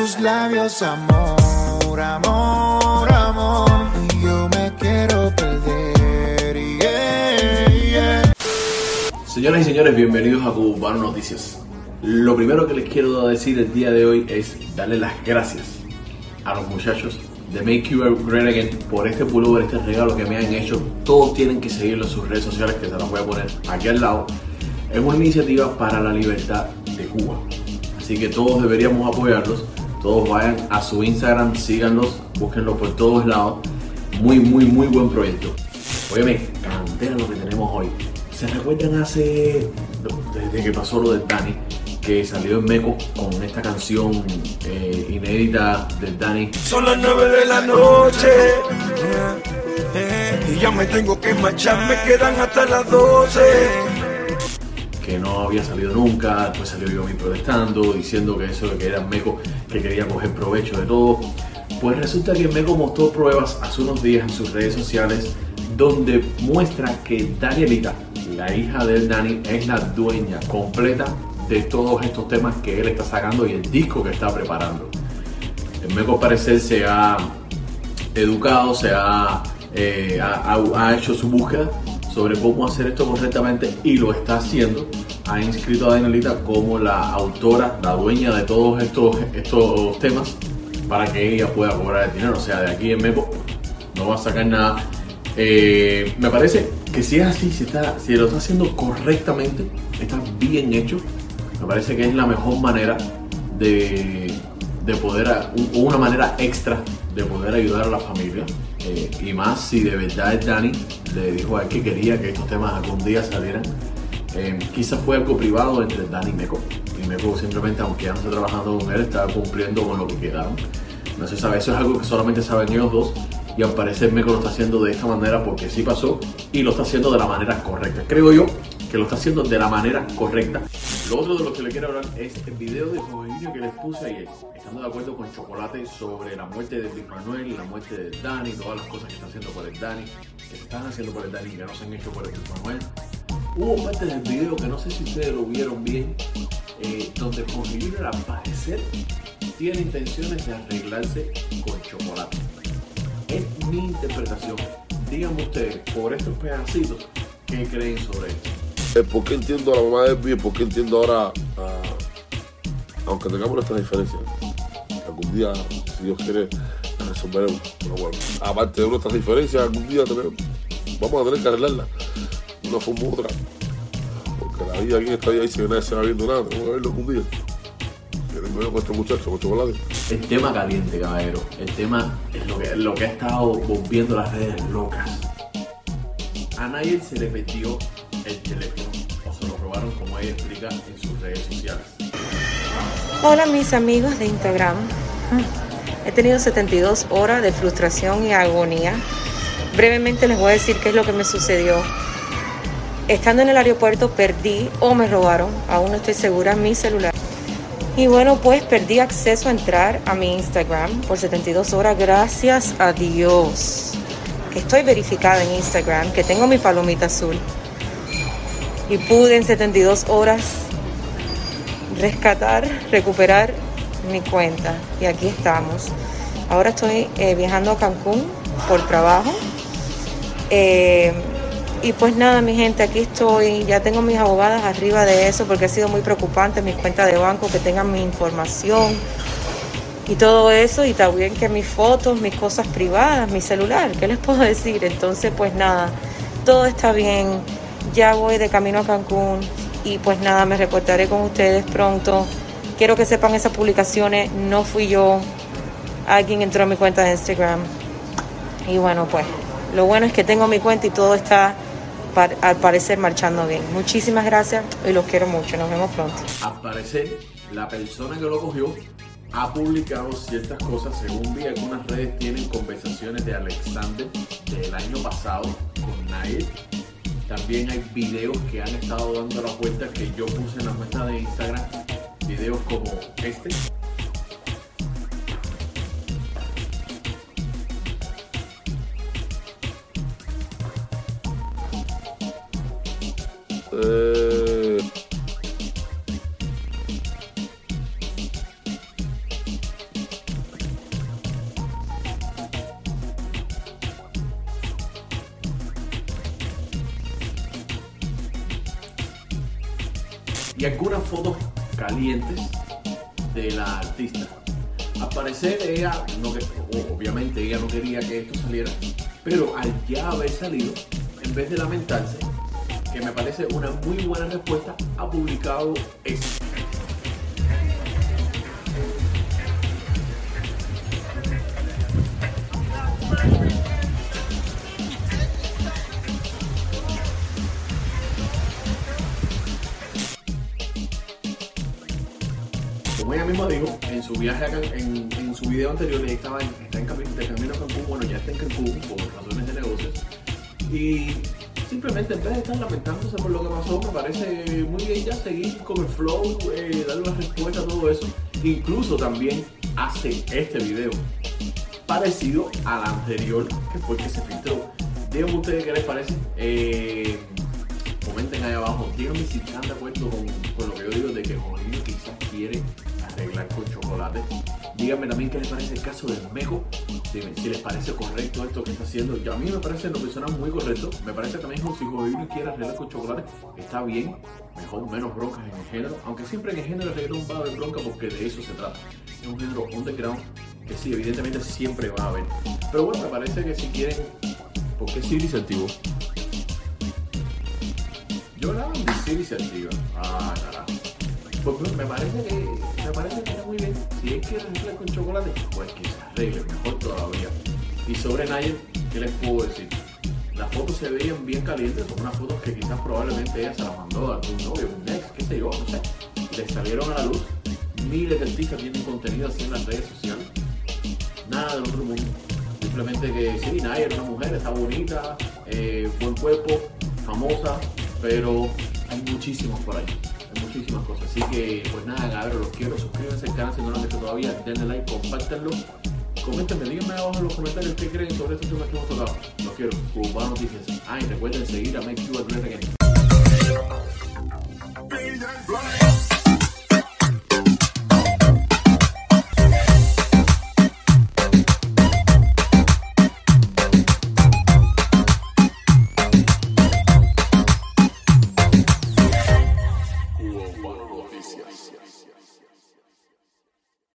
tus labios, amor, amor, amor. Y yo me quiero perder. yeah, yeah. Señoras y señores, bienvenidos a Cubano Noticias. Lo primero que les quiero decir el día de hoy es darle las gracias a los muchachos de Make You Great Again por este pullover, este regalo que me han hecho. Todos tienen que seguirlo en sus redes sociales, que se las voy a poner aquí al lado. Es una iniciativa para la libertad de Cuba. Así que todos deberíamos apoyarlos. Todos vayan a su Instagram, síganlos, búsquenlos por todos lados. Muy, muy, muy buen proyecto. Óyeme, cantera lo que tenemos hoy. ¿Se recuerdan hace, desde que pasó lo del Dani, que salió en Meco con esta canción eh, inédita del Dani? Son las nueve de la noche y ya me tengo que marchar, me quedan hasta las doce. Que no había salido nunca, después salió Yomi protestando, diciendo que eso que era Meco, que quería coger provecho de todo. Pues resulta que Meco mostró pruebas hace unos días en sus redes sociales donde muestra que Danielita, la hija del Dani, es la dueña completa de todos estos temas que él está sacando y el disco que está preparando. El Meco parecer se ha educado, se ha, eh, ha- ha hecho su búsqueda sobre cómo hacer esto correctamente y lo está haciendo. Ha inscrito a Danielita como la autora, la dueña de todos estos, estos temas para que ella pueda cobrar el dinero. O sea, de aquí en Meco no va a sacar nada. Eh, me parece que si es así, si, está, si lo está haciendo correctamente, está bien hecho, me parece que es la mejor manera de, de poder, un- una manera extra de poder ayudar a la familia. Eh, y más si de verdad Dani le dijo a él que quería que estos temas algún día salieran. Eh, quizás fue algo privado entre Dani y Meco. Y Meco simplemente, aunque ya no esté trabajando con él, está cumpliendo con lo que quedaron. No se sabe, eso es algo que solamente saben ellos dos. Y al parecer Meco lo está haciendo de esta manera porque sí pasó y lo está haciendo de la manera correcta. Creo yo que lo está haciendo de la manera correcta. Lo otro de lo que le quiero hablar es el video de Jorginho que les puse ayer. Estando de acuerdo con Chocolate sobre la muerte de Big Manuel, la muerte de Dani, todas las cosas que está haciendo por el Dani, que se están haciendo por el Dani que no se han hecho por el Big Manuel. Hubo partes del video que no sé si ustedes lo vieron bien, eh, donde Jorginho al parecer tiene intenciones de arreglarse con Chocolate. Es mi interpretación. Díganme ustedes, por estos pedacitos, ¿qué creen sobre esto? Eh, ¿Por qué entiendo a la mamá de Elvis? ¿Por qué entiendo ahora, aunque tengamos nuestras diferencias? Algún día, si Dios quiere, resolveremos. Pero bueno, aparte de nuestras diferencias, algún día también vamos a tener que arreglarlas. Forma u otra. Porque la vida aquí en esta vida dice que nadie se va viendo nada. Que verlo día. Que tengo yo con este muchacho, con chocolate. El tema caliente, caballero. El tema es lo que, lo que ha estado volviendo las redes locas. A nadie se le perdió el teléfono o se lo robaron, como ella explica en sus redes sociales. Hola mis amigos de Instagram. He tenido 72 horas de frustración y agonía. Brevemente les voy a decir qué es lo que me sucedió. Estando en el aeropuerto perdí o me robaron, aún no estoy segura, mi celular. Y bueno, pues perdí acceso a entrar a mi Instagram por 72 horas, gracias a Dios. Que estoy verificada en Instagram, que tengo mi palomita azul. Y pude en 72 horas rescatar, recuperar mi cuenta. Y aquí estamos. Ahora estoy eh, viajando a Cancún por trabajo. Eh, y pues nada, mi gente, aquí estoy. Ya tengo mis abogadas arriba de eso porque ha sido muy preocupante mis cuentas de banco que tengan mi información y todo eso. Y también que mis fotos, mis cosas privadas, mi celular. ¿Qué les puedo decir? Entonces, pues nada, todo está bien. Ya voy de camino a Cancún y pues nada, me reportaré con ustedes pronto. Quiero que sepan esas publicaciones, no fui yo. Alguien entró a mi cuenta de Instagram. Y bueno, pues lo bueno es que tengo mi cuenta y todo está al parecer marchando bien. Muchísimas gracias y los quiero mucho. Nos vemos pronto. Al parecer, la persona que lo cogió ha publicado ciertas cosas. Según vi, algunas redes tienen conversaciones de Alexander del año pasado con Nair. También hay videos que han estado dando la vuelta que yo puse en la cuenta de Instagram. Videos como este. Eh, y algunas fotos calientes de la artista. Al parecer ella, no obviamente ella no quería que esto saliera, pero al ya haber salido, en vez de lamentarse, que me parece una muy buena respuesta, ha publicado esto. Como ella misma dijo, en su viaje acá, en, su video anterior, ella estaba en, está en camino, de camino a Cancún, bueno, ya está en Cancún por razones de negocios. Y simplemente en vez de estar lamentándose por lo que pasó, me parece muy bien ya seguir con el flow, eh, darle una respuesta a todo eso. Incluso también hace este video parecido al anterior, que fue que se filtró. Díganme ustedes qué les parece. Eh, comenten ahí abajo. Díganme si están de acuerdo con, con lo que yo digo de que Jorginho quizás quiere arreglar con chocolate. Díganme también qué les parece el caso del Mejo. Dime si les parece correcto esto que está haciendo. Yo, a mí me parece lo personal muy correcto. Me parece también como si Jorginho quiere arreglar con chocolate. Está bien. Mejor menos broncas en el género. Aunque siempre en el género reggaetón va a haber bronca porque de eso se trata. Es un género underground que sí, evidentemente siempre va a haber. Pero bueno, me parece que si quieren... ¿Por qué Siri se? Yo mi Siri se activa. Pues, me parece que me parece que está muy bien. Si es que arreglar con chocolate, pues que se arregle, mejor todavía. Y sobre Nayer, ¿qué les puedo decir? Las fotos se veían bien calientes, son unas fotos que quizás probablemente ella se las mandó a algún novio, un ex, qué sé yo, no sé. Le salieron a la luz. Miles de artistas tienen contenido así en las redes sociales. Nada del otro mundo. Simplemente que sí, Nayer es una mujer, está bonita, eh, buen cuerpo, famosa, pero hay muchísimos por ahí. Muchísimas cosas. Así que, pues nada, cabrón, los quiero. Suscríbanse al canal si no lo han hecho todavía. Denle like, compártanlo. Coméntenme, díganme abajo en los comentarios qué creen sobre estos temas que hemos tocado. Los quiero. Cubano Noticias. Ah, y recuerden seguir a Make You a Great Again.